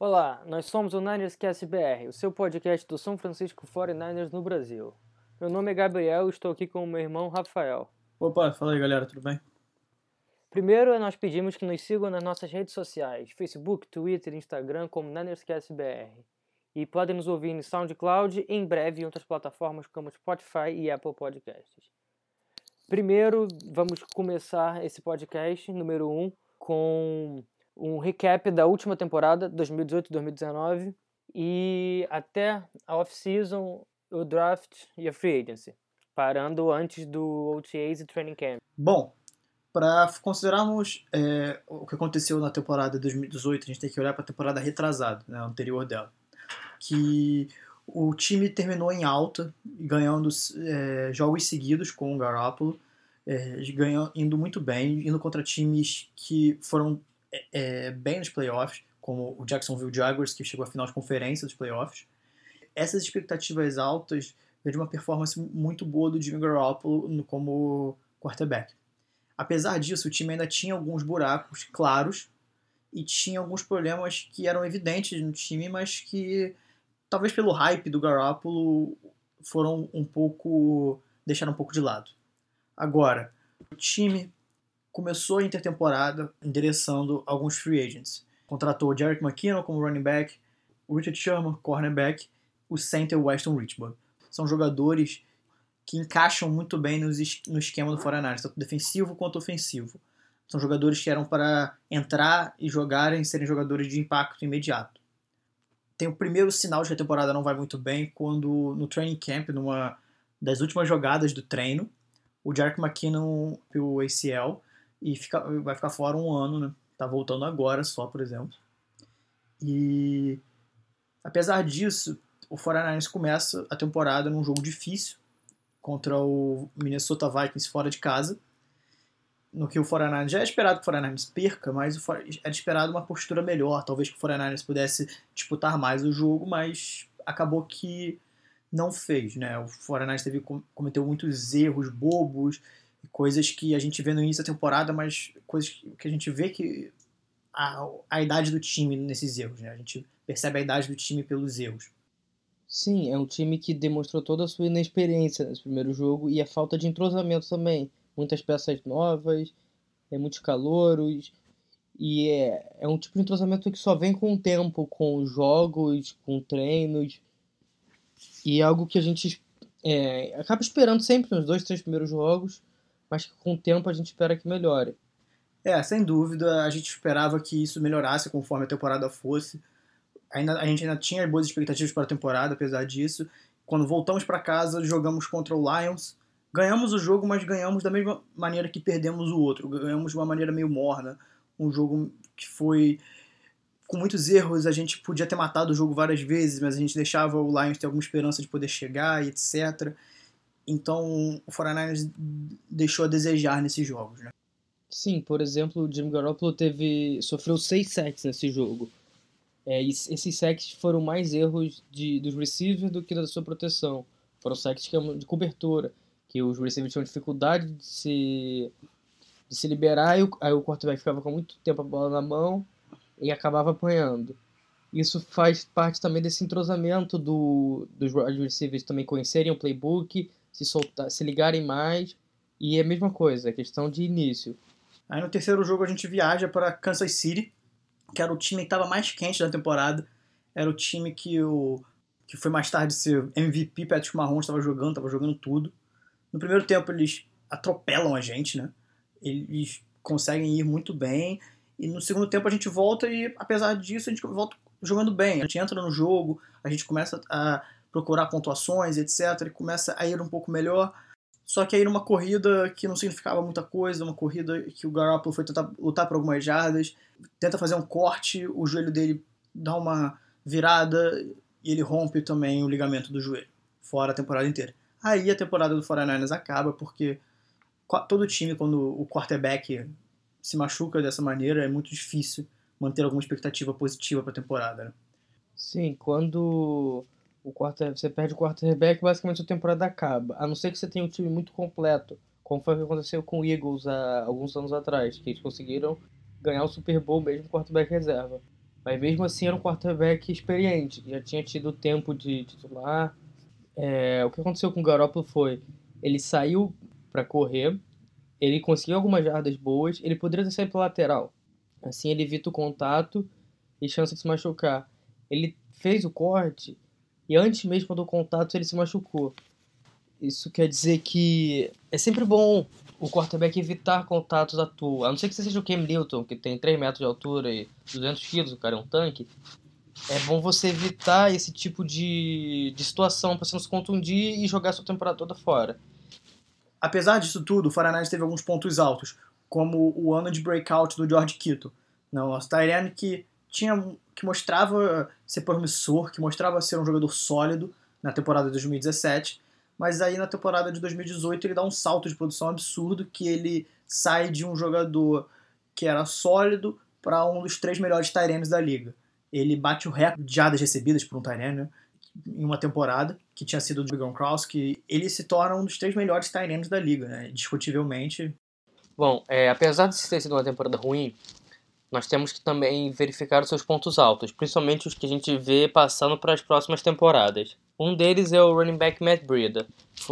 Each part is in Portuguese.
Olá, nós somos o Niners Cast BR, o seu podcast do São Francisco 49ers no Brasil. Meu nome é Gabriel e estou aqui com o meu irmão Rafael. Opa, fala aí galera, tudo bem? Primeiro, nós pedimos que nos sigam nas nossas redes sociais, Facebook, Twitter e Instagram como NinersCast BR. E podem nos ouvir no SoundCloud e em breve em outras plataformas como Spotify e Apple Podcasts. Primeiro, vamos começar esse podcast número 1 um, com um recap da última temporada, 2018-2019, e até a off-season, o draft e a free agency, parando antes do OTAs e training camp. Bom, para considerarmos é, o que aconteceu na temporada de 2018, a gente tem que olhar para a temporada retrasada, né, anterior dela, que o time terminou em alta, ganhando é, jogos seguidos com o Garoppolo, é, ganhando, indo muito bem, indo contra times que foram é, é, bem nos playoffs, como o Jacksonville Jaguars, que chegou à final de conferência dos playoffs. Essas expectativas altas vêm de uma performance muito boa do Jimmy Garoppolo como quarterback. Apesar disso, o time ainda tinha alguns buracos claros e tinha alguns problemas que eram evidentes no time, mas que talvez pelo hype do Garoppolo foram um pouco deixaram um pouco de lado. Agora, o time começou a intertemporada endereçando alguns free agents. Contratou o Jarek McKinnon como running back, o Richard Sherman, cornerback, o center Weston Richburg. São jogadores que encaixam muito bem nos, no esquema do 49 tanto defensivo quanto ofensivo. São jogadores que eram para entrar e jogarem, serem jogadores de impacto imediato. Tem o primeiro sinal de que a temporada não vai muito bem quando no training camp, numa das últimas jogadas do treino, o Jarek McKinnon pelo ACL e fica, vai ficar fora um ano, né? Tá voltando agora só, por exemplo. E apesar disso, o 49ers começa a temporada num jogo difícil contra o Minnesota Vikings fora de casa. No que o 49ers já é esperado que o 49ers perca, mas era esperado uma postura melhor. Talvez que o 49ers pudesse disputar mais o jogo, mas acabou que não fez, né? O 49ers teve, cometeu muitos erros bobos, coisas que a gente vê no início da temporada, mas coisas que a gente vê que a, a idade do time nesses erros, né? A gente percebe a idade do time pelos erros. Sim, é um time que demonstrou toda a sua inexperiência nesse primeiro jogo e a falta de entrosamento também. Muitas peças novas, é, muitos calouros, e é, é um tipo de entrosamento que só vem com o tempo, com jogos, com treinos, e é algo que a gente é, acaba esperando sempre nos dois, três primeiros jogos, mas que com o tempo a gente espera que melhore. É, sem dúvida, a gente esperava que isso melhorasse conforme a temporada fosse. Ainda, a gente ainda tinha boas expectativas para a temporada, apesar disso. Quando voltamos para casa, jogamos contra o Lions. Ganhamos o jogo, mas ganhamos da mesma maneira que perdemos o outro. Ganhamos de uma maneira meio morna. Um jogo que foi com muitos erros. A gente podia ter matado o jogo várias vezes, mas a gente deixava o Lions ter alguma esperança de poder chegar e etc. Então o 49ers deixou a desejar nesses jogos, né? Sim, por exemplo, o Jimmy Garoppolo teve, sofreu seis sacks nesse jogo. É, esses sacks foram mais erros de, dos receivers do que da sua proteção. Foram sacks é de cobertura, que os receivers tinham dificuldade de se, de se liberar, e o, aí o quarterback ficava com muito tempo a bola na mão e acabava apanhando. Isso faz parte também desse entrosamento do, dos receivers também conhecerem o playbook, se soltar, se ligarem mais. E é a mesma coisa, é questão de início. Aí no terceiro jogo a gente viaja para Kansas City, que era o time que estava mais quente da temporada. Era o time que o que foi mais tarde ser MVP, Patrick Mahomes estava jogando, estava jogando tudo. No primeiro tempo eles atropelam a gente, né? Eles conseguem ir muito bem. E no segundo tempo a gente volta e, apesar disso, a gente volta jogando bem. A gente entra no jogo, a gente começa a procurar pontuações, etc. E começa a ir um pouco melhor. Só que aí numa corrida que não significava muita coisa, uma corrida que o Garoppolo foi tentar lutar por algumas jardas, tenta fazer um corte, o joelho dele dá uma virada e ele rompe também o ligamento do joelho, fora a temporada inteira. Aí a temporada do 49ers acaba porque todo time, quando o quarterback se machuca dessa maneira, é muito difícil manter alguma expectativa positiva para a temporada. Né? Sim, quando o quarter, você perde o quarterback, basicamente a temporada acaba. A não ser que você tenha um time muito completo, como foi o que aconteceu com o Eagles há alguns anos atrás, que eles conseguiram ganhar o Super Bowl mesmo com quarterback reserva. Mas mesmo assim era um quarterback experiente, já tinha tido tempo de titular. É, o que aconteceu com o Garoppolo foi, ele saiu para correr, ele conseguiu algumas jardas boas, ele poderia ter saído pela lateral. Assim ele evita o contato e chance de se machucar. Ele fez o corte e antes mesmo do contato ele se machucou. Isso quer dizer que é sempre bom o quarterback evitar contatos à toa. A não ser que você seja o Cam Newton, que tem 3 metros de altura e 200 quilos, o cara é um tanque. É bom você evitar esse tipo de, de situação para você não se contundir e jogar sua temporada toda fora. Apesar disso tudo, o Fahrenheit teve alguns pontos altos, como o ano de breakout do George Kittle. Não, o Tyrene que tinha que mostrava ser promissor, que mostrava ser um jogador sólido na temporada de 2017, mas aí na temporada de 2018 ele dá um salto de produção absurdo que ele sai de um jogador que era sólido para um dos três melhores Tyrenes da liga. Ele bate o recorde de jadas recebidas por um Tyrene né, em uma temporada, que tinha sido do Bigon Kraus, que ele se torna um dos três melhores Tyrenes da liga, né, discutivelmente. Bom, é, apesar de ter sido uma temporada ruim, nós temos que também verificar os seus pontos altos, principalmente os que a gente vê passando para as próximas temporadas. Um deles é o running back Matt Breida.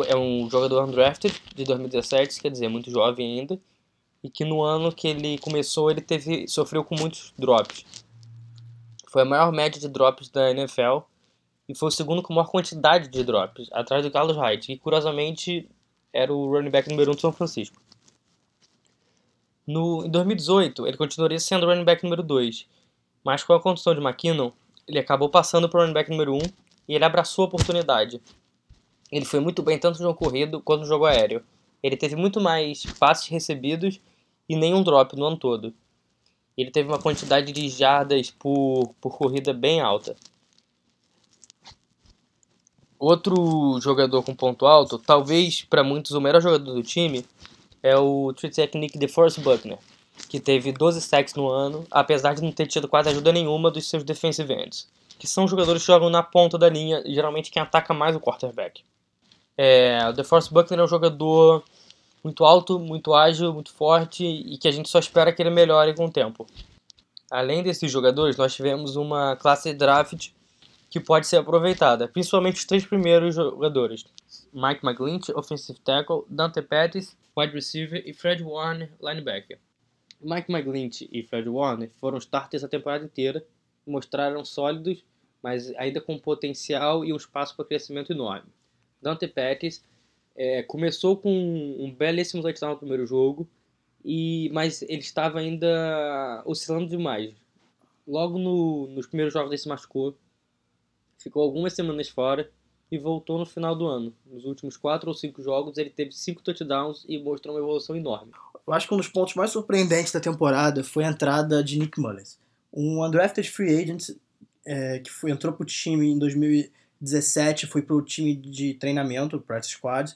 É um jogador undrafted de 2017, quer dizer, muito jovem ainda, e que no ano que ele começou ele teve sofreu com muitos drops. Foi a maior média de drops da NFL e foi o segundo com maior quantidade de drops, atrás do Carlos Hyde, que curiosamente era o running back número 1 um de São Francisco. No, em 2018, ele continuaria sendo o running back número 2, mas com a condição de McKinnon, ele acabou passando para o running back número 1 um, e ele abraçou a oportunidade. Ele foi muito bem tanto no jogo corrido quanto no jogo aéreo. Ele teve muito mais passes recebidos e nenhum drop no ano todo. Ele teve uma quantidade de jardas por, por corrida bem alta. Outro jogador com ponto alto, talvez para muitos o melhor jogador do time, é o Tree Technique de Forrest Buckner, que teve 12 sacks no ano, apesar de não ter tido quase ajuda nenhuma dos seus defensive ends, que são jogadores que jogam na ponta da linha, geralmente quem ataca mais o quarterback. É, o DeForest Buckner é um jogador muito alto, muito ágil, muito forte e que a gente só espera que ele melhore com o tempo. Além desses jogadores, nós tivemos uma classe draft que pode ser aproveitada, principalmente os três primeiros jogadores: Mike McGlinch, offensive tackle, Dante Pettis, wide receiver e Fred Warner, linebacker. Mike McGlinch e Fred Warner foram starters a temporada inteira mostraram sólidos, mas ainda com potencial e um espaço para crescimento enorme. Dante Pettis é, começou com um belíssimo touchdown no primeiro jogo, e mas ele estava ainda oscilando demais. Logo no, nos primeiros jogos ele se machucou, ficou algumas semanas fora e voltou no final do ano. Nos últimos quatro ou cinco jogos, ele teve cinco touchdowns e mostrou uma evolução enorme. Eu acho que um dos pontos mais surpreendentes da temporada foi a entrada de Nick Mullins, um undrafted free agent é, que foi, entrou para o time em 2017, foi para o time de treinamento, practice squad,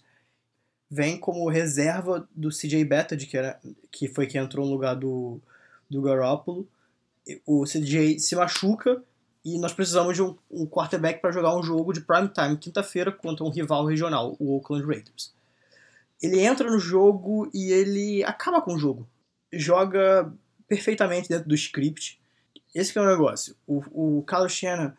vem como reserva do CJ Bettard, que, que foi quem entrou no lugar do, do Garoppolo. O CJ se machuca e nós precisamos de um, um quarterback para jogar um jogo de prime time quinta-feira contra um rival regional, o Oakland Raiders. Ele entra no jogo e ele acaba com o jogo. Joga perfeitamente dentro do script. Esse é o negócio. O, o Carlos Shannon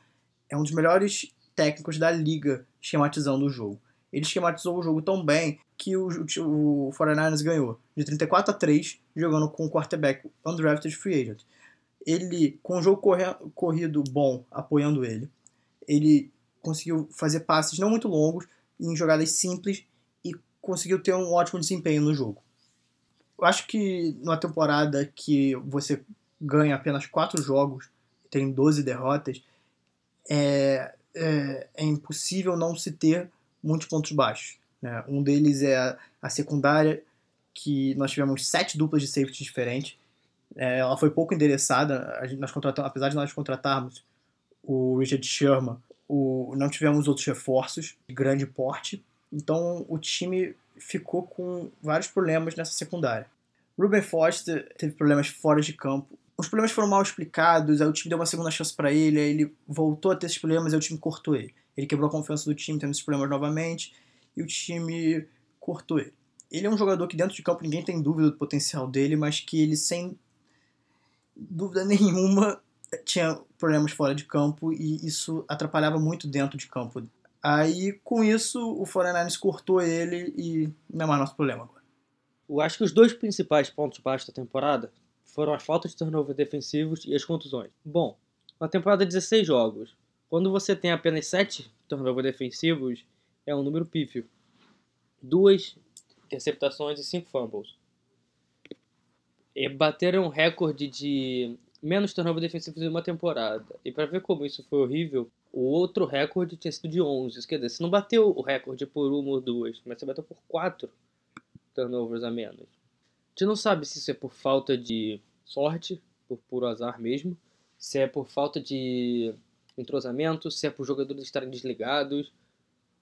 é um dos melhores técnicos da liga esquematizando o jogo. Ele esquematizou o jogo tão bem que o, o, o 49ers ganhou de 34 a 3 jogando com o quarterback undrafted free agent ele, com o jogo corrido bom apoiando ele, ele conseguiu fazer passes não muito longos, em jogadas simples, e conseguiu ter um ótimo desempenho no jogo. Eu acho que numa temporada que você ganha apenas 4 jogos tem 12 derrotas, é, é, é, impossível não se ter muitos pontos baixos. Né? Um deles é a, a secundária, que nós tivemos sete duplas de safety diferentes, é, ela foi pouco endereçada, a gente, nós contratamos, apesar de nós contratarmos o Richard Sherman, o, não tivemos outros reforços de grande porte, então o time ficou com vários problemas nessa secundária. Ruben Foster teve problemas fora de campo. Os problemas foram mal explicados, aí o time deu uma segunda chance para ele, aí ele voltou a ter esses problemas, aí o time cortou ele. Ele quebrou a confiança do time, tendo esses problemas novamente, e o time cortou ele. Ele é um jogador que dentro de campo ninguém tem dúvida do potencial dele, mas que ele sem dúvida nenhuma, tinha problemas fora de campo e isso atrapalhava muito dentro de campo. Aí, com isso, o 49ers cortou ele e não é mais nosso problema agora. Eu acho que os dois principais pontos baixos da temporada foram a falta de turnover defensivos e as contusões. Bom, uma temporada de 16 jogos, quando você tem apenas 7 turnover defensivos, é um número pífio. Duas interceptações e 5 fumbles. E bateram um recorde de menos turnover defensivo em uma temporada. E para ver como isso foi horrível, o outro recorde tinha sido de 11. Quer dizer, você não bateu o recorde por uma ou duas, mas você bateu por quatro turnovers a menos. A gente não sabe se isso é por falta de sorte, por puro azar mesmo, se é por falta de entrosamento, se é por jogadores estarem desligados.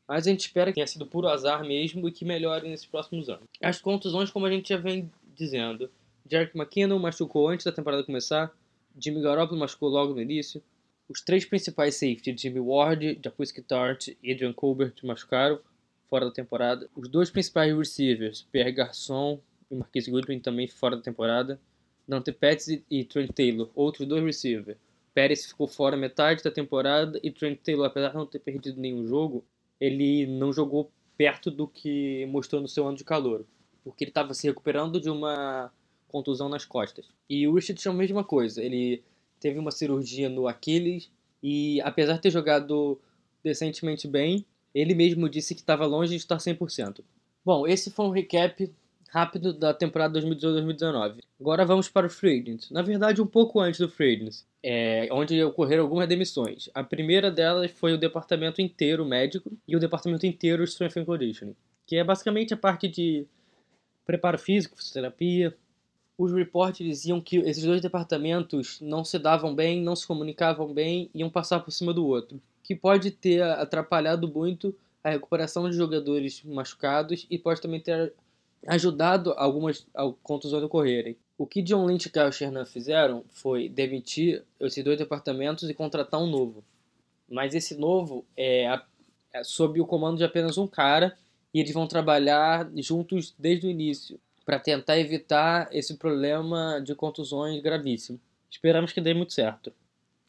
Mas a gente espera que tenha sido puro azar mesmo e que melhore nesses próximos anos. As contusões, como a gente já vem dizendo, Jerick McKinnon machucou antes da temporada começar, Jimmy Garoppolo machucou logo no início, os três principais safeties, Jimmy Ward, Jaquiski Tart e Adrian Colbert, machucaram fora da temporada. Os dois principais receivers, Pierre Garçon e Marquise Goodwin, também fora da temporada. Dante Pettis e Trent Taylor, outros dois receivers. Pérez ficou fora metade da temporada e Trent Taylor, apesar de não ter perdido nenhum jogo, ele não jogou perto do que mostrou no seu ano de calor, porque ele estava se recuperando de uma contusão nas costas. E o Richard a mesma coisa, ele teve uma cirurgia no Aquiles e apesar de ter jogado decentemente bem, ele mesmo disse que estava longe de estar 100%. Bom, esse foi um recap rápido da temporada 2018-2019. Agora vamos para o Free. Na verdade, um pouco antes do Free é, onde ocorreram algumas demissões. A primeira delas foi o departamento inteiro médico e o departamento inteiro Strength and Conditioning, que é basicamente a parte de preparo físico, fisioterapia, os reportes diziam que esses dois departamentos não se davam bem, não se comunicavam bem, iam passar por cima do outro, que pode ter atrapalhado muito a recuperação de jogadores machucados e pode também ter ajudado algumas contusões ocorrerem. O que John Lynch e Kyle Shanahan fizeram foi demitir esses dois departamentos e contratar um novo. Mas esse novo é, é sob o comando de apenas um cara e eles vão trabalhar juntos desde o início para tentar evitar esse problema de contusões gravíssimo. Esperamos que dê muito certo.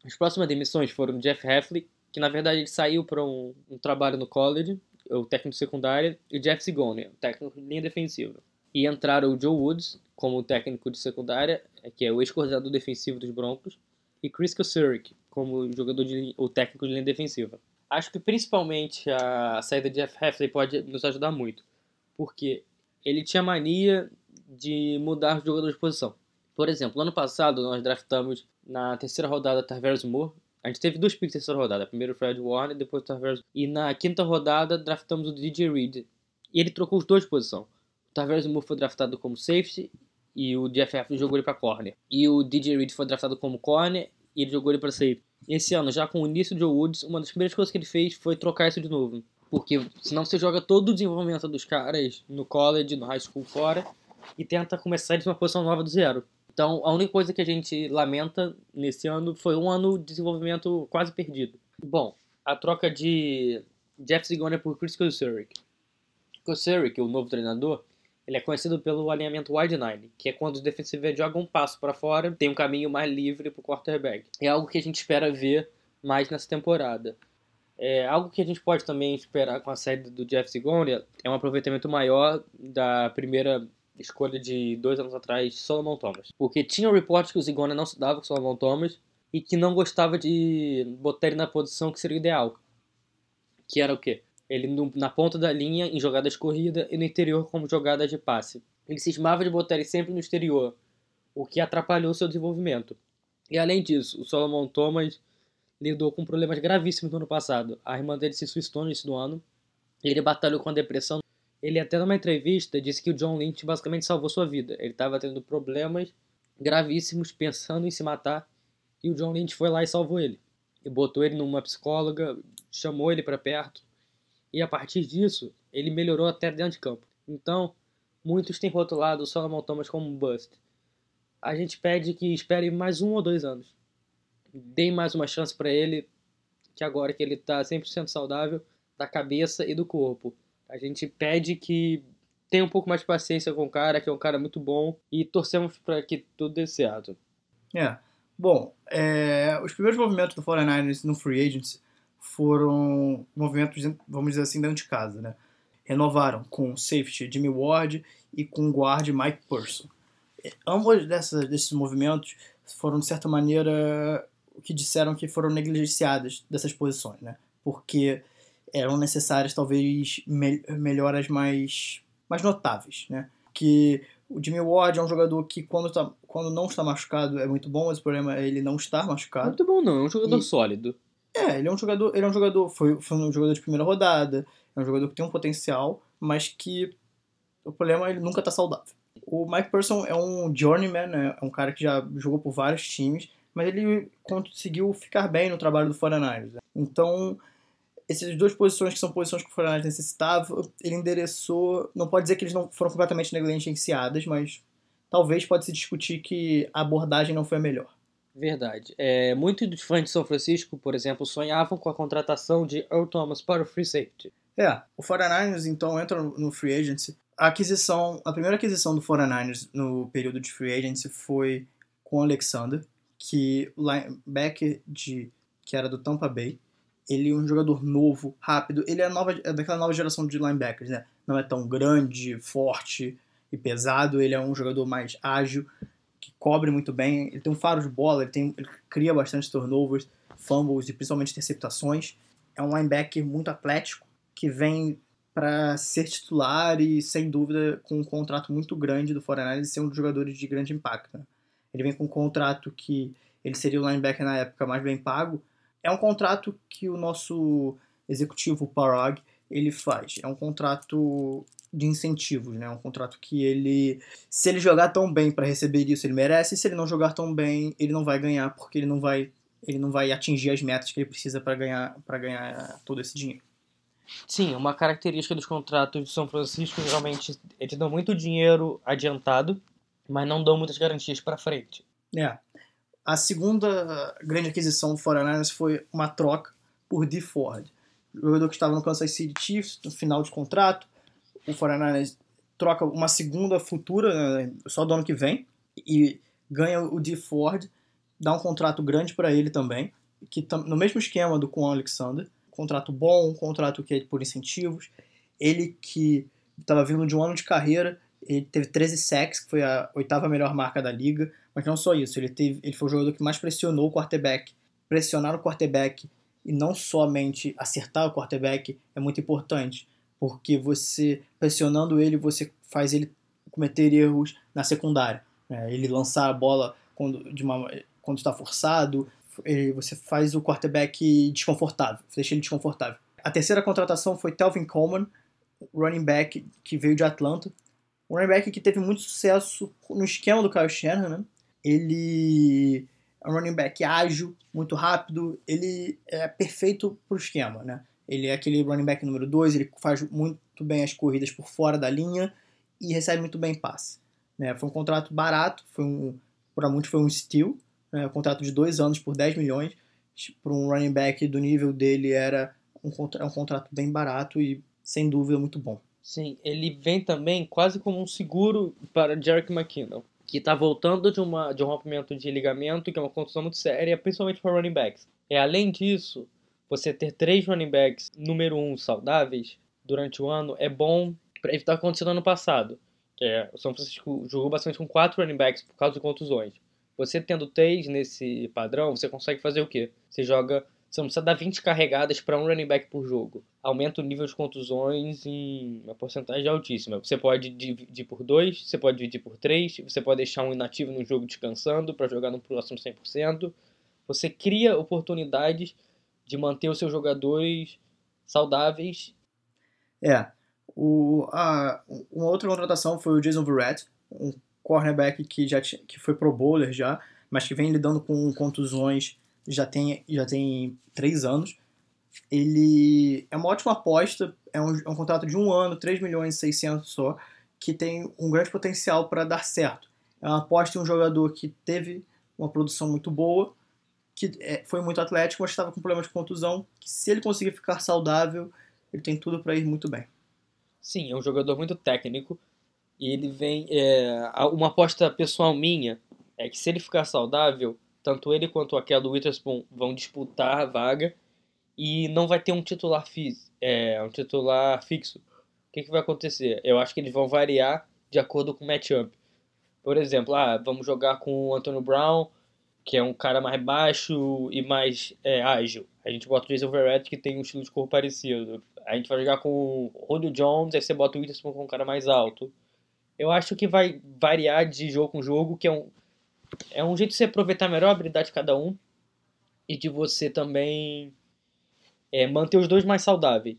As próximas demissões foram Jeff Heffley, que na verdade ele saiu para um, um, trabalho no college, o técnico secundário, e Jeff Zigone, o técnico de linha defensiva. E entraram o Joe Woods como técnico de secundária, que é o ex-coordenador defensivo dos Broncos, e Chris Kosurik como jogador de, o técnico de linha defensiva. Acho que principalmente a saída de Jeff Heffley pode nos ajudar muito, porque ele tinha mania de mudar os jogadores de posição. Por exemplo, ano passado nós draftamos na terceira rodada Tarvers Moore. A gente teve dois picks na terceira rodada. Primeiro o Fred Warner, depois o Tarvers E na quinta rodada draftamos o DJ Reed. E ele trocou os dois de posição. O Tarvers Moore foi draftado como safety e o Jeff F jogou ele para corner. E o DJ Reed foi draftado como corner e ele jogou ele para safety. Esse ano, já com o início do Joe Woods, uma das primeiras coisas que ele fez foi trocar isso de novo. Porque senão você joga todo o desenvolvimento dos caras no college, no high school fora, e tenta começar de uma posição nova do zero. Então, a única coisa que a gente lamenta nesse ano foi um ano de desenvolvimento quase perdido. Bom, a troca de Jeff Zigone por Chris Kosurik. Kosurik, o novo treinador, ele é conhecido pelo alinhamento wide nine, que é quando os defensivos jogam um passo para fora, tem um caminho mais livre para o quarterback. É algo que a gente espera ver mais nessa temporada. É, algo que a gente pode também esperar com a saída do Jeff Sigonia é um aproveitamento maior da primeira escolha de dois anos atrás, Solomon Thomas. Porque tinha reportes que o Zigonia não se dava com Solomon Thomas e que não gostava de botar ele na posição que seria ideal. Que era o quê? Ele no, na ponta da linha em jogadas corrida e no interior como jogadas de passe. Ele cismava de botar ele sempre no exterior, o que atrapalhou seu desenvolvimento. E além disso, o Solomon Thomas lidou com problemas gravíssimos no ano passado. A irmã dele se suicidou no início do ano. Ele batalhou com a depressão. Ele até numa entrevista disse que o John Lynch basicamente salvou sua vida. Ele estava tendo problemas gravíssimos, pensando em se matar, e o John Lynch foi lá e salvou ele. E botou ele numa psicóloga, chamou ele para perto, e a partir disso, ele melhorou até dentro de campo. Então, muitos têm rotulado o Solomon Thomas como um bust. A gente pede que espere mais um ou dois anos deem mais uma chance para ele, que agora que ele está 100% saudável da cabeça e do corpo. A gente pede que tenha um pouco mais de paciência com o cara, que é um cara muito bom, e torcemos para que tudo dê certo. É, Bom, é, os primeiros movimentos do 49ers no Free Agency foram movimentos, vamos dizer assim, dentro de casa, né? Renovaram com safety Jimmy Ward e com guard Mike Purson. Ambos dessas, desses movimentos foram, de certa maneira, o que disseram que foram negligenciadas dessas posições, né? Porque eram necessárias, talvez, me melhoras mais, mais notáveis, né? Que o Jimmy Ward é um jogador que, quando, tá, quando não está machucado, é muito bom, mas o problema é ele não estar machucado. Muito bom, não. É um jogador e, sólido. É, ele é um jogador. Ele é um jogador. Foi, foi um jogador de primeira rodada. É um jogador que tem um potencial, mas que o problema é ele nunca está saudável. O Mike Person é um journeyman, né? é um cara que já jogou por vários times, mas ele conseguiu ficar bem no trabalho do 49ers. Né? Então, essas duas posições que são posições que o 49ers necessitava, ele endereçou. Não pode dizer que eles não foram completamente negligenciadas, mas talvez pode se discutir que a abordagem não foi a melhor. Verdade. É, muitos dos fãs de São Francisco, por exemplo, sonhavam com a contratação de Earl Thomas para o free safety. É, o 49ers então entra no free agency. A aquisição, a primeira aquisição do 49ers no período de free agency foi com o Alexander, que linebacker de que era do Tampa Bay. Ele é um jogador novo, rápido. Ele é, nova, é daquela nova geração de linebackers, né? Não é tão grande, forte e pesado. Ele é um jogador mais ágil que cobre muito bem, ele tem um faro de bola, ele, tem, ele cria bastante turnovers, fumbles e principalmente interceptações. É um linebacker muito atlético que vem para ser titular e, sem dúvida, com um contrato muito grande do 49 e ser um dos jogadores de grande impacto. Né? Ele vem com um contrato que ele seria o linebacker na época mais bem pago. É um contrato que o nosso executivo Parag ele faz. É um contrato de incentivos, né? Um contrato que ele, se ele jogar tão bem para receber isso, ele merece. Se ele não jogar tão bem, ele não vai ganhar porque ele não vai, ele não vai atingir as metas que ele precisa para ganhar, para ganhar todo esse dinheiro. Sim, uma característica dos contratos de São Francisco geralmente eles dão muito dinheiro adiantado, mas não dão muitas garantias para frente. É. A segunda grande aquisição do 49 foi uma troca por Dee Ford, jogador que estava no Kansas City Chiefs no final de contrato, o 49ers troca uma segunda futura, né, só do ano que vem, e ganha o D. Ford, dá um contrato grande para ele também, que no mesmo esquema do com o Alexander, contrato bom, um contrato que é por incentivos. Ele que estava vindo de um ano de carreira, ele teve 13 sacks, que foi a oitava melhor marca da liga, mas não só isso, ele, teve, ele foi o jogador que mais pressionou o quarterback. Pressionar o quarterback e não somente acertar o quarterback é muito importante porque você pressionando ele, você faz ele cometer erros na secundária. Né? Ele lançar a bola quando, uma, quando está forçado, ele, você faz o quarterback desconfortável, deixa ele desconfortável. A terceira contratação foi Telvin Coleman, running back que veio de Atlanta. Um running back que teve muito sucesso no esquema do Kyle Shanahan, né? Ele é um running back ágil, muito rápido, ele é perfeito para o esquema, né? Ele é aquele running back número 2, ele faz muito bem as corridas por fora da linha e recebe muito bem passe. Né? Foi um contrato barato, foi um, para muitos foi um steal, né? um contrato de dois anos por 10 milhões. Para um running back do nível dele era um, é um contrato bem barato e sem dúvida muito bom. Sim, ele vem também quase como um seguro para Jerick McKinnon, que está voltando de, uma, de um rompimento de ligamento, que é uma contusão muito séria, principalmente para running backs. E além disso, você ter três running backs número um saudáveis durante o ano é bom para evitar o que aconteceu no ano passado. É, o São Francisco jogou bastante com quatro running backs por causa de contusões. Você tendo três nesse padrão, você consegue fazer o quê? Você joga. Você não precisa dar 20 carregadas para um running back por jogo. Aumenta o nível de contusões em uma porcentagem altíssima. Você pode dividir por dois, você pode dividir por três, você pode deixar um inativo no jogo descansando para jogar no próximo 100%. Você cria oportunidades de manter os seus jogadores saudáveis. É. O, a, uma outra contratação foi o Jason Verrett, um cornerback que já que foi pro bowler já, mas que vem lidando com contusões já tem, já tem três anos. Ele é uma ótima aposta, é um, é um contrato de um ano, 3 milhões e 600 só, que tem um grande potencial para dar certo. É uma aposta em um jogador que teve uma produção muito boa, que é, foi muito atlético, mas estava com problema de contusão, que se ele conseguir ficar saudável, ele tem tudo para ir muito bem. Sim, é um jogador muito técnico e ele vem. É, uma aposta pessoal minha é que se ele ficar saudável, tanto ele quanto aquela do Witherspoon vão disputar a vaga e não vai ter um titular, fi é, um titular fixo. O que, que vai acontecer? Eu acho que eles vão variar de acordo com o matchup. Por exemplo, ah, vamos jogar com o Antonio Brown, que é um cara mais baixo e mais é, ágil. A gente bota o Jason Verrett, que tem um estilo de cor parecido. A gente vai jogar com o Julio Jones, aí você bota o Witherspoon com um cara mais alto. Eu acho que vai variar de jogo com jogo, que é um, é um jeito de você aproveitar melhor a habilidade de cada um e de você também é, manter os dois mais saudáveis.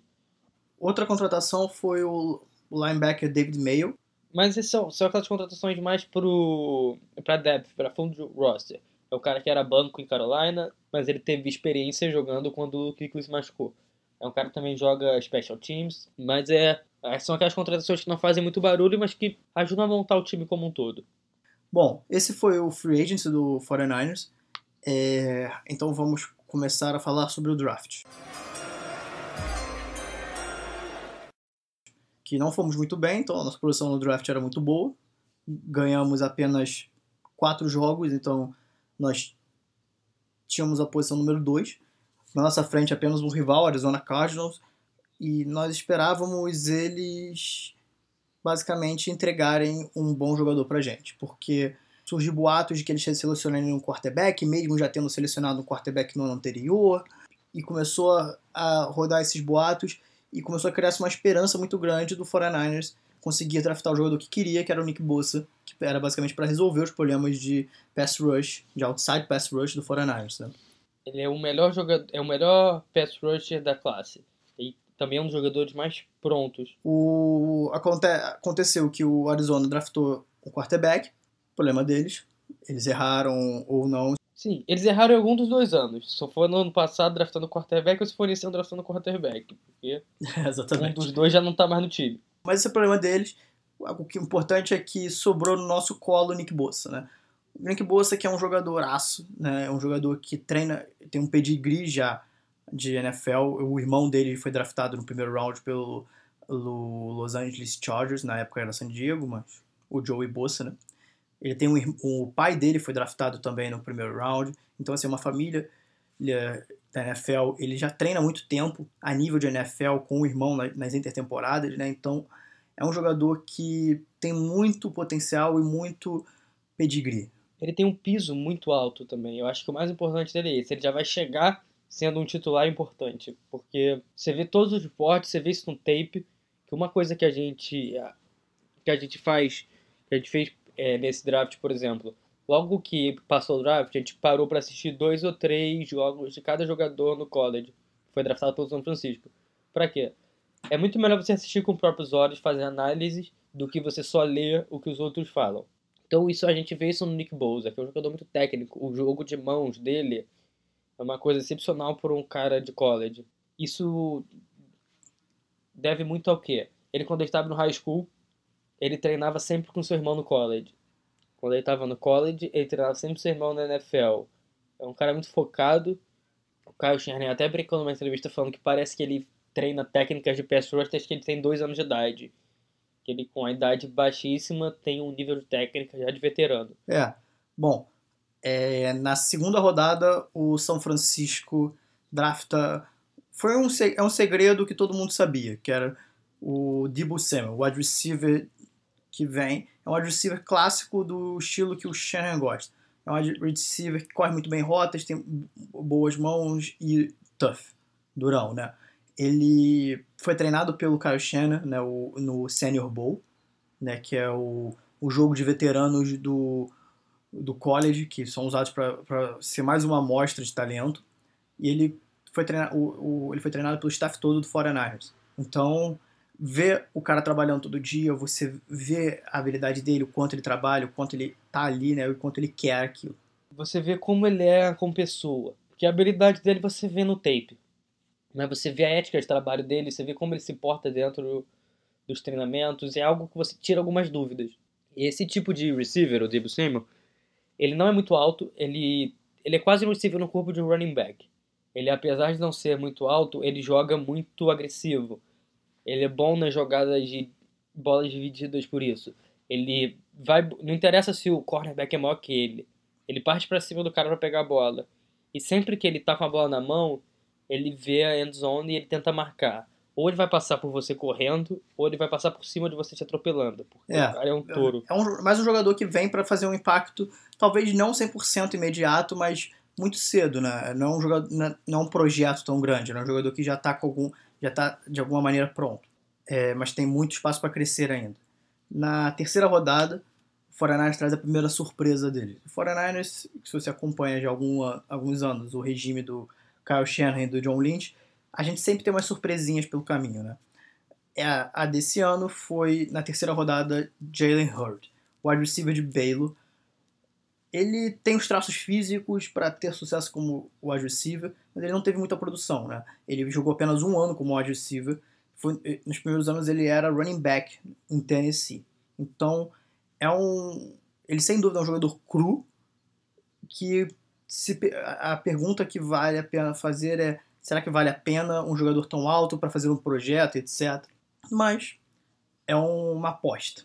Outra contratação foi o linebacker David Mayo. Mas são, são aquelas contratações mais pro, pra depth, pra fundo do roster. É o cara que era banco em Carolina, mas ele teve experiência jogando quando o Kikli se machucou. É um cara que também joga Special Teams, mas é, é são aquelas contratações que não fazem muito barulho, mas que ajudam a montar o time como um todo. Bom, esse foi o free agency do 49ers. É, então vamos começar a falar sobre o draft. Que não fomos muito bem, então a nossa produção no draft era muito boa. Ganhamos apenas quatro jogos, então nós tínhamos a posição número 2. Na nossa frente apenas um rival, Arizona Cardinals, e nós esperávamos eles basicamente entregarem um bom jogador pra gente, porque surgiu boatos de que eles selecionariam um quarterback, mesmo já tendo selecionado um quarterback no ano anterior, e começou a rodar esses boatos e começou a criar uma esperança muito grande do 49ers conseguir draftar o jogador que queria, que era o Nick Bosa, que era basicamente para resolver os problemas de pass rush, de outside pass rush do 49ers. Né? Ele é o melhor jogador, é o melhor pass rusher da classe. E também é um dos jogadores mais prontos. O aconte, aconteceu que o Arizona draftou o quarterback, problema deles. Eles erraram ou não. Sim, eles erraram em algum dos dois anos. Só foi no ano passado draftando quarterback ou se for nesse ano draftando quarterback. Porque Exatamente. um dos dois já não tá mais no time. Mas esse é o problema deles. O que é importante é que sobrou no nosso colo o Nick Bossa, né? O Nick Bossa que é um jogador aço, né? É um jogador que treina, tem um pedigree já de NFL. O irmão dele foi draftado no primeiro round pelo, pelo Los Angeles Chargers, na época era San Diego, mas o Joey Bossa, né? Ele tem um, o pai dele foi draftado também no primeiro round. Então, assim, é uma família é, da NFL, ele já treina muito tempo a nível de NFL com o irmão nas intertemporadas, né? Então, é um jogador que tem muito potencial e muito pedigree. Ele tem um piso muito alto também. Eu acho que o mais importante dele é esse. Ele já vai chegar sendo um titular importante. Porque você vê todos os esportes, você vê isso no tape, que uma coisa que a gente que a gente faz, que a gente fez é, nesse draft, por exemplo, logo que passou o draft, a gente parou para assistir dois ou três jogos de cada jogador no college, que foi draftado pelo São Francisco. Para quê? É muito melhor você assistir com os próprios olhos, fazer análises, do que você só ler o que os outros falam. Então isso a gente vê isso no Nick Bosa, que é um jogador muito técnico. O jogo de mãos dele é uma coisa excepcional por um cara de college. Isso deve muito ao quê? Ele quando ele estava no high school, ele treinava sempre com seu irmão no college. Quando ele estava no college, ele treinava sempre com seu irmão na NFL. É um cara muito focado. O Kyle Shanahan até brincou numa entrevista falando que parece que ele treina técnicas de pass rush desde que ele tem dois anos de idade. Que ele, com a idade baixíssima, tem um nível de técnica já de veterano. É. Bom, é, na segunda rodada, o São Francisco drafta. Foi um, é um segredo que todo mundo sabia, que era o Debo Samuel, o wide receiver que vem. É um wide receiver clássico do estilo que o Shanahan gosta. É um wide receiver que corre muito bem rotas, tem boas mãos e tough, durão, né? Ele foi treinado pelo Kyle Shanahan né, o, no Senior Bowl, né, que é o, o jogo de veteranos do, do college, que são usados para ser mais uma amostra de talento. E ele foi, treinado, o, o, ele foi treinado pelo staff todo do 49ers. Então, ver o cara trabalhando todo dia, você vê a habilidade dele, o quanto ele trabalha, o quanto ele tá ali, né, o quanto ele quer aquilo. Você vê como ele é como pessoa, que a habilidade dele você vê no tape. Né? Você vê a ética de trabalho dele, você vê como ele se porta dentro dos treinamentos, é algo que você tira algumas dúvidas. E esse tipo de receiver, o Debo Samuel, ele não é muito alto, ele, ele é quase receiver no corpo de um running back. Ele, apesar de não ser muito alto, ele joga muito agressivo ele é bom nas jogadas de bolas divididas por isso. Ele vai. Não interessa se o cornerback é maior que ele. Ele parte para cima do cara para pegar a bola. E sempre que ele tá com a bola na mão, ele vê a end zone e ele tenta marcar. Ou ele vai passar por você correndo, ou ele vai passar por cima de você te atropelando. Porque É. o cara é um touro. É um, mais um jogador que vem para fazer um impacto, talvez não 100% imediato, mas muito cedo, né? Não é um jogador, não é- não é um projeto tão grande, né? é um jogador que já tá com algum, já tá de alguma maneira pronto. É, mas tem muito espaço para crescer ainda. Na terceira rodada, o 49ers traz a primeira surpresa dele. O 49ers, se você acompanha já alguma, alguns anos o regime do Kyle Shanahan e do John Lynch, a gente sempre tem umas surpresinhas pelo caminho, né? É, a desse ano foi, na terceira rodada, Jalen Hurd, wide receiver de Baylor. Ele tem os traços físicos para ter sucesso como wide receiver, mas ele não teve muita produção, né? Ele jogou apenas um ano como wide receiver. Foi, eh, nos primeiros anos ele era running back em Tennessee. Então, é um... Ele sem dúvida é um jogador cru, que se, a a pergunta que vale a pena fazer é será que vale a pena um jogador tão alto para fazer um projeto, etc. Mas é uma aposta.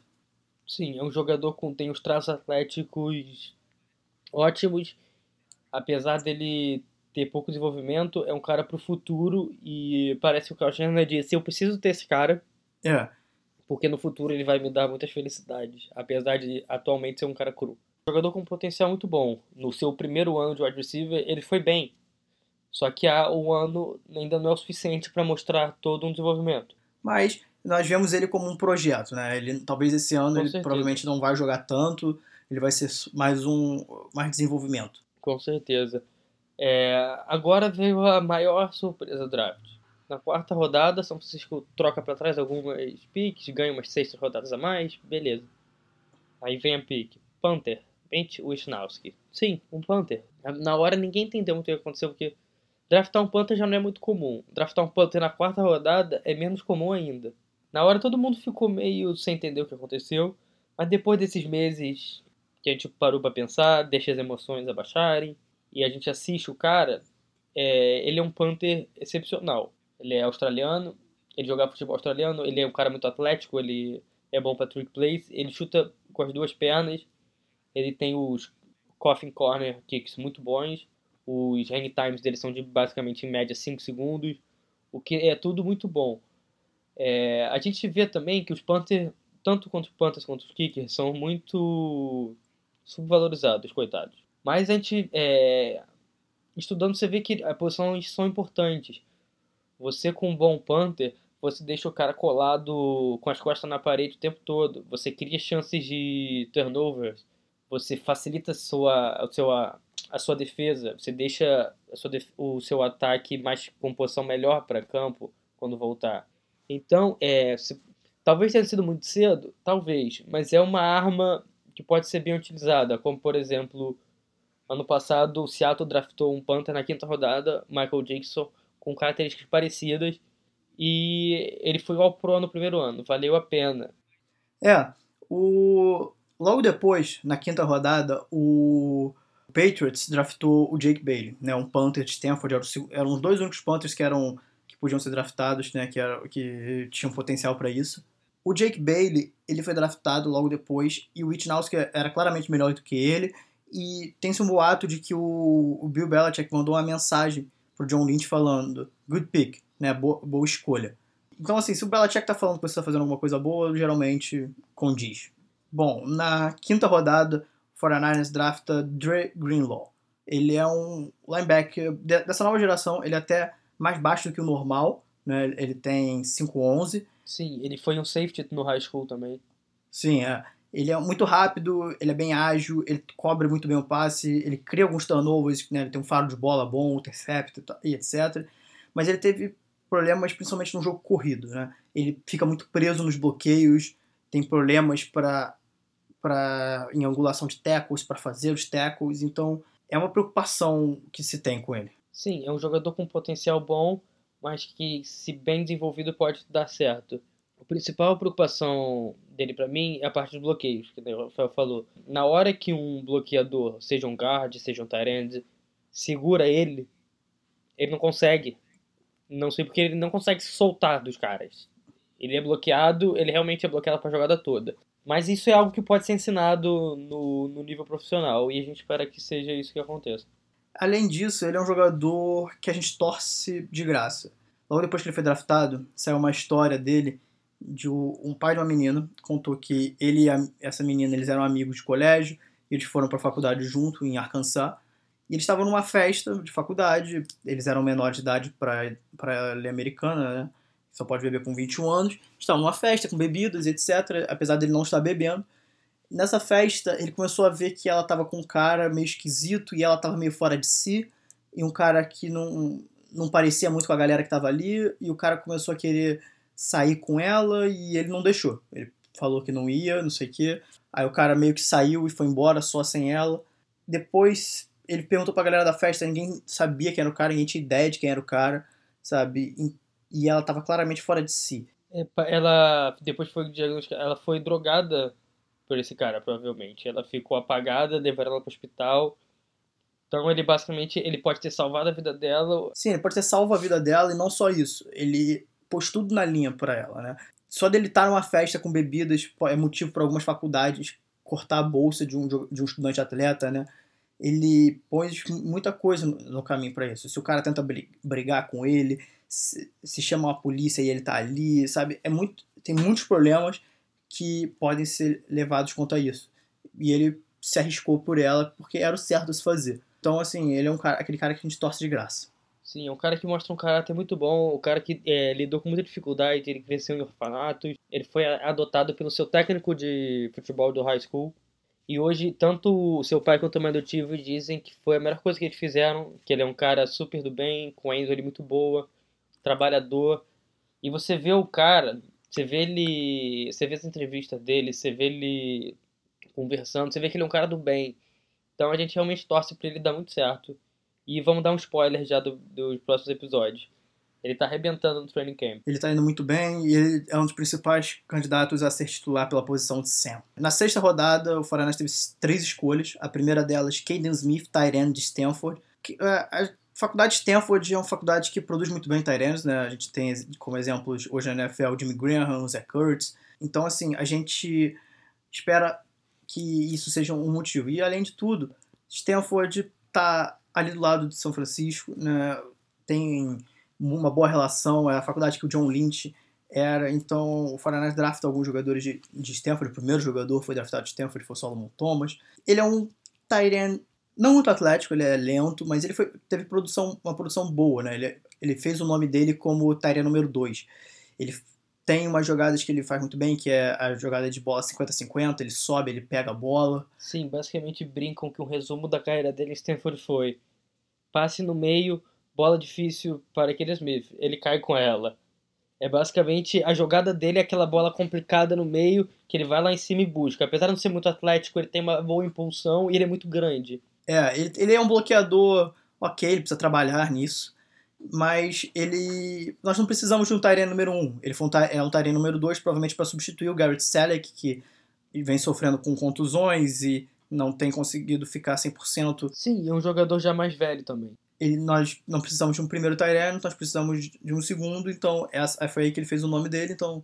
Sim, é um jogador com tem os traços atléticos ótimos, apesar dele ter pouco desenvolvimento, é um cara pro futuro e parece que o Shanahan disse, eu preciso ter esse cara, É, porque no futuro ele vai me dar muitas felicidades, apesar de atualmente ser um cara cru. Jogador com potencial muito bom. No seu primeiro ano de wide receiver, ele foi bem. Só que há um ano ainda não é o suficiente para mostrar todo um desenvolvimento. mas nós vemos ele como um projeto, né? Ele talvez esse ano Com ele certeza. provavelmente não vai jogar tanto, ele vai ser mais um mais desenvolvimento. Com certeza. É, agora veio a maior surpresa do draft. Na quarta rodada, São Francisco troca para trás algumas picks, ganha umas seis rodadas a mais, beleza. Aí vem a pick. Panther, Bench Wisnowski. Sim, um Panther. Na hora ninguém entendeu muito o que aconteceu, porque draftar um Panther já não é muito comum. Draftar um Panther na quarta rodada é menos comum ainda. Na hora todo mundo ficou meio sem entender o que aconteceu, mas depois desses meses que a gente parou para pensar, deixa as emoções abaixarem, e a gente assiste o cara, é, ele é um Panther excepcional. Ele é australiano, ele joga futebol australiano, ele é um cara muito atlético, ele é bom para trick plays, ele chuta com as duas pernas, ele tem os coffin corner kicks muito bons, os hang times dele são de basicamente em média 5 segundos, o que é tudo muito bom. É, a gente vê também que os Panthers, tanto quanto os Panthers quanto os Kickers, são muito subvalorizados, coitados. Mas a gente, é, estudando, você vê que as posições são importantes. Você com um bom Panther, você deixa o cara colado com as costas na parede o tempo todo. Você cria chances de turnovers. Você facilita a sua, a sua, a sua defesa. Você deixa o seu ataque mais com posição melhor para campo quando voltar. Então, é, se- talvez tenha sido muito cedo, talvez, mas é uma arma que pode ser bem utilizada, como por exemplo, ano passado o Seattle draftou um Panther na quinta rodada, Michael Jackson, com características parecidas, e ele foi ao Pro no primeiro ano, valeu a pena. É, o logo depois, na quinta rodada, o Patriots draftou o Jake Bailey, né, um Panther de Stanford, eram os dois únicos Panthers que eram que podiam ser draftados, né, que, era, que tinham potencial para isso. O Jake Bailey, ele foi draftado logo depois e o Witnowski era claramente melhor do que ele e tem-se um boato de que o, o Bill Belichick mandou uma mensagem pro John Lynch falando good pick, né, boa, boa escolha. Então, assim, se o Belichick tá falando que você tá fazendo alguma coisa boa, geralmente condiz. Bom, na quinta rodada, o 49ers drafta Dre Greenlaw. Ele é um linebacker de- dessa nova geração, ele é até mais baixo do que o normal, né? Ele tem 5'11". Sim, ele foi um safety no high school também. Sim, é. Ele é muito rápido, ele é bem ágil, ele cobre muito bem o passe, ele cria alguns turnovers, né? Ele tem um faro de bola bom, intercept e ta- e etc. Mas ele teve problemas principalmente no jogo corrido, né? Ele fica muito preso nos bloqueios, tem problemas para para em angulação de tackles, para fazer os tackles, então é uma preocupação que se tem com ele. Sim, é um jogador com potencial bom, mas que, se bem desenvolvido, pode dar certo. A principal preocupação dele pra mim é a parte dos bloqueios, que o Rafael falou. Na hora que um bloqueador, seja um guard, seja um tight segura ele, ele não consegue. Não sei porque ele não consegue se soltar dos caras. Ele é bloqueado, ele realmente é bloqueado pra jogada toda. Mas isso é algo que pode ser ensinado no, no nível profissional e a gente espera que seja isso que aconteça. Além disso, ele é um jogador que a gente torce de graça. Logo depois que ele foi draftado, saiu uma história dele de um pai de uma menina contou que ele e a, essa menina eles eram amigos de colégio, eles foram para a faculdade junto em Arkansas. E eles estavam numa festa de faculdade, eles eram menores de idade para a lei americana, né? Só pode beber com 21 anos. Estavam numa festa com bebidas, etc. Apesar dele não estar bebendo. Nessa festa, ele começou a ver que ela estava com um cara meio esquisito e ela estava meio fora de si. E um cara que não, não parecia muito com a galera que estava ali. E o cara começou a querer sair com ela e ele não deixou. Ele falou que não ia, não sei o quê. Aí o cara meio que saiu e foi embora só sem ela. Depois ele perguntou pra galera da festa, ninguém sabia quem era o cara, ninguém tinha ideia de quem era o cara, sabe? E ela tava claramente fora de si. Ela, depois foi diagnosticada, ela foi drogada por esse cara, provavelmente. Ela ficou apagada, levaram ela pro hospital. Então ele basicamente, ele pode ter salvado a vida dela. Sim, ele pode ter salvo a vida dela e não só isso. Ele pôs tudo na linha para ela, né? Só dele estar numa festa com bebidas é motivo para algumas faculdades cortar a bolsa de um, de um estudante atleta, né? Ele pôs muita coisa no caminho para isso. Se o cara tenta brigar com ele, se, chama a polícia e ele tá ali, sabe? É muito, tem muitos problemas que podem ser levados contra isso. E ele se arriscou por ela porque era o certo a se fazer. Então, assim, ele é um cara, aquele cara que a gente torce de graça. Sim, é um cara que mostra um caráter muito bom, o um cara que é, lidou com muita dificuldade, ele cresceu em orfanatos, ele foi adotado pelo seu técnico de futebol do high school. E hoje, tanto o seu pai quanto o mãe adotivo dizem que foi a melhor coisa que eles fizeram, que ele é um cara super do bem, com a índole muito boa, trabalhador. E você vê o cara, você vê ele, você vê as entrevistas dele, você vê ele conversando, você vê que ele é um cara do bem. Então a gente realmente torce para ele dar muito certo. E vamos dar um spoiler já do, dos próximos episódios. Ele tá arrebentando no training camp. Ele tá indo muito bem e ele é um dos principais candidatos a ser titular pela posição de Sam. Na sexta rodada, o Foreigners teve três escolhas. A primeira delas, Caden Smith, Tyrene de Stanford. Que, uh, faculdade de Stanford é uma faculdade que produz muito bem Tyrenes, né? A gente tem como exemplos hoje na NFL Jimmy Graham, Zach Kurtz. Então, assim, a gente espera que isso seja um motivo. E, além de tudo, Stanford tá ali do lado de São Francisco, né, tem uma boa relação, é a faculdade que o John Lynch era, então o Foreigners drafta alguns jogadores de, de Stanford, o primeiro jogador foi draftado de Stanford foi o Solomon Thomas. Ele é um Tyrion não muito atlético, ele é lento, mas ele foi, teve produção, uma produção boa, né? Ele, ele fez o nome dele como Tyrion número 2. Ele tem umas jogadas que ele faz muito bem, que é a jogada de bola 50-50, ele sobe, ele pega a bola. Sim, basicamente brincam que um resumo da carreira dele em Stanford foi passe no meio, bola difícil para aquele Smith, ele cai com ela. É basicamente a jogada dele é aquela bola complicada no meio que ele vai lá em cima e busca. Apesar de não ser muito atlético, ele tem uma boa impulsão e ele é muito grande. É, ele, ele é um bloqueador, ok, ele precisa trabalhar nisso mas ele. Nós não precisamos de um Tyrene número 1. Um. Ele foi um, é um Tyrene número 2, provavelmente para substituir o Garrett Selleck, que vem sofrendo com contusões e não tem conseguido ficar 100%. Sim, é um jogador já mais velho também. Ele, nós não precisamos de um primeiro Tyrene, nós precisamos de um segundo, então essa, foi aí que ele fez o nome dele, então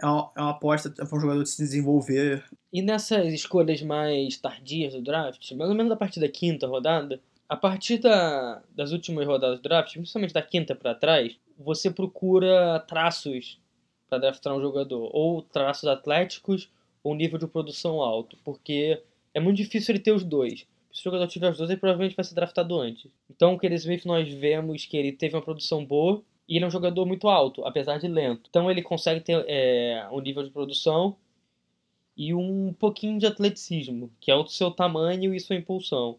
é uma, é uma aposta para um jogador de se desenvolver. E nessas escolhas mais tardias do draft, mais ou menos a partir da quinta rodada, a partir da, das últimas rodadas do draft, principalmente da quinta para trás, você procura traços para draftar um jogador, ou traços atléticos ou nível de produção alto, porque é muito difícil ele ter os dois. Se o jogador tiver os dois, ele provavelmente vai ser draftado antes. Então, o Kelly Smith, nós vemos que ele teve uma produção boa e ele é um jogador muito alto, apesar de lento. Então, ele consegue ter é, um nível de produção e um pouquinho de atleticismo, que é o seu tamanho e sua impulsão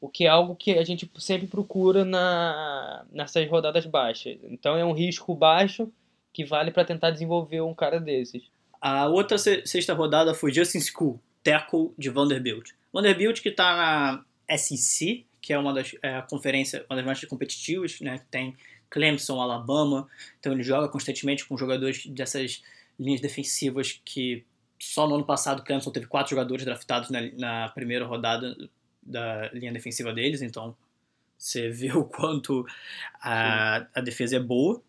o que é algo que a gente sempre procura na, nessas rodadas baixas. Então é um risco baixo que vale para tentar desenvolver um cara desses. A outra sexta rodada foi Justin School, tackle de Vanderbilt. Vanderbilt que está na SEC, que é uma das é, conferências, uma das mais competitivas, né? Tem Clemson, Alabama, então ele joga constantemente com jogadores dessas linhas defensivas que só no ano passado Clemson teve quatro jogadores draftados na, na primeira rodada da linha defensiva deles, então você vê o quanto a, a defesa é boa.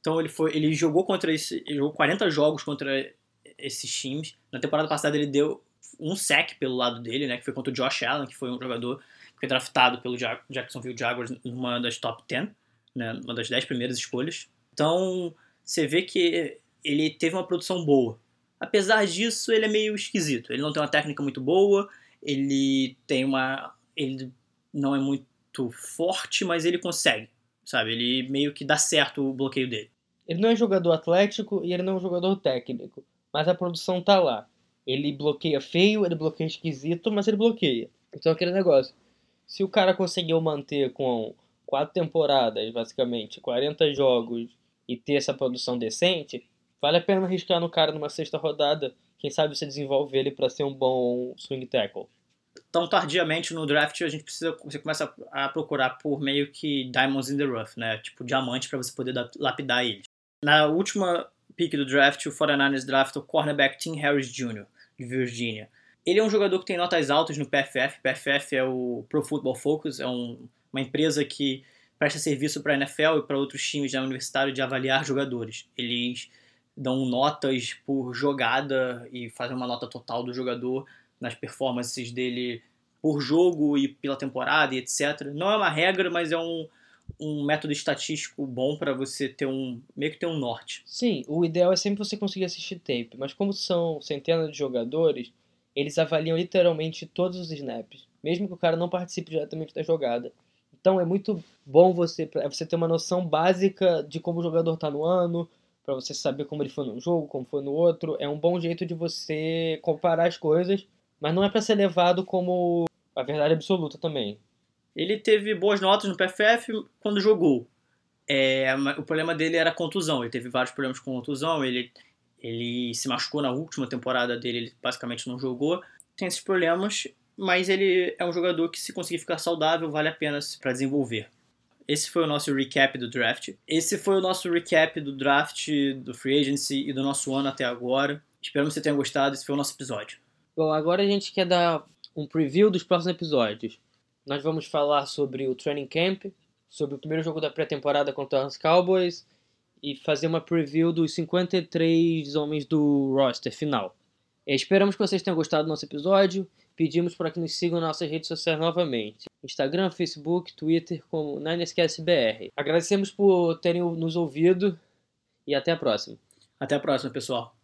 Então ele foi, ele jogou contra esse, jogou 40 jogos contra esses times. Na temporada passada ele deu um sec pelo lado dele, né, que foi contra o Josh Allen, que foi um jogador que foi draftado pelo Jacksonville Jaguars numa das top 10, né, uma das 10 primeiras escolhas. Então, você vê que ele teve uma produção boa. Apesar disso, ele é meio esquisito. Ele não tem uma técnica muito boa, ele tem uma ele não é muito forte, mas ele consegue, sabe? Ele meio que dá certo o bloqueio dele. Ele não é jogador atlético e ele não é um jogador técnico, mas a produção tá lá. Ele bloqueia feio, ele bloqueia esquisito, mas ele bloqueia. Então aquele negócio. Se o cara conseguiu manter com quatro temporadas, basicamente, 40 jogos e ter essa produção decente, vale a pena arriscar no cara numa sexta rodada. Quem sabe você desenvolve ele para ser um bom swing tackle. Tão tardiamente no draft, a gente precisa, você começa a procurar por meio que diamonds in the rough, né? Tipo diamante para você poder lapidar eles. Na última pick do draft, o 49ers draft o cornerback Tim Harris Jr., de Virginia. Ele é um jogador que tem notas altas no PFF. PFF é o Pro Football Focus, é um, uma empresa que presta serviço para a NFL e para outros times da universitário de avaliar jogadores. Eles dão notas por jogada e fazem uma nota total do jogador nas performances dele por jogo e pela temporada e etc. Não é uma regra, mas é um, um método estatístico bom para você ter um meio que ter um norte. Sim, o ideal é sempre você conseguir assistir tape, mas como são centenas de jogadores, eles avaliam literalmente todos os snaps, mesmo que o cara não participe diretamente da jogada. Então é muito bom você é você ter uma noção básica de como o jogador está no ano, para você saber como ele foi num jogo, como foi no outro. É um bom jeito de você comparar as coisas, mas não é para ser levado como a verdade absoluta também. Ele teve boas notas no PFF quando jogou. É, o problema dele era contusão. Ele teve vários problemas com contusão. Ele, ele se machucou na última temporada dele, ele basicamente não jogou. Tem esses problemas, mas ele é um jogador que, se conseguir ficar saudável, vale a pena para desenvolver. Esse foi o nosso recap do draft. Esse foi o nosso recap do draft, do free agency e do nosso ano até agora. Esperamos que você tenha gostado. Esse foi o nosso episódio. Bom, agora a gente quer dar um preview dos próximos episódios. Nós vamos falar sobre o training camp, sobre o primeiro jogo da pré-temporada contra os Cowboys e fazer uma preview dos 53 homens do roster final. Esperamos que vocês tenham gostado do nosso episódio. Pedimos para que nos sigam nas nossas redes sociais novamente: Instagram, Facebook, Twitter, como NinersCastBR. Agradecemos por terem nos ouvido e até a próxima. Até a próxima, pessoal.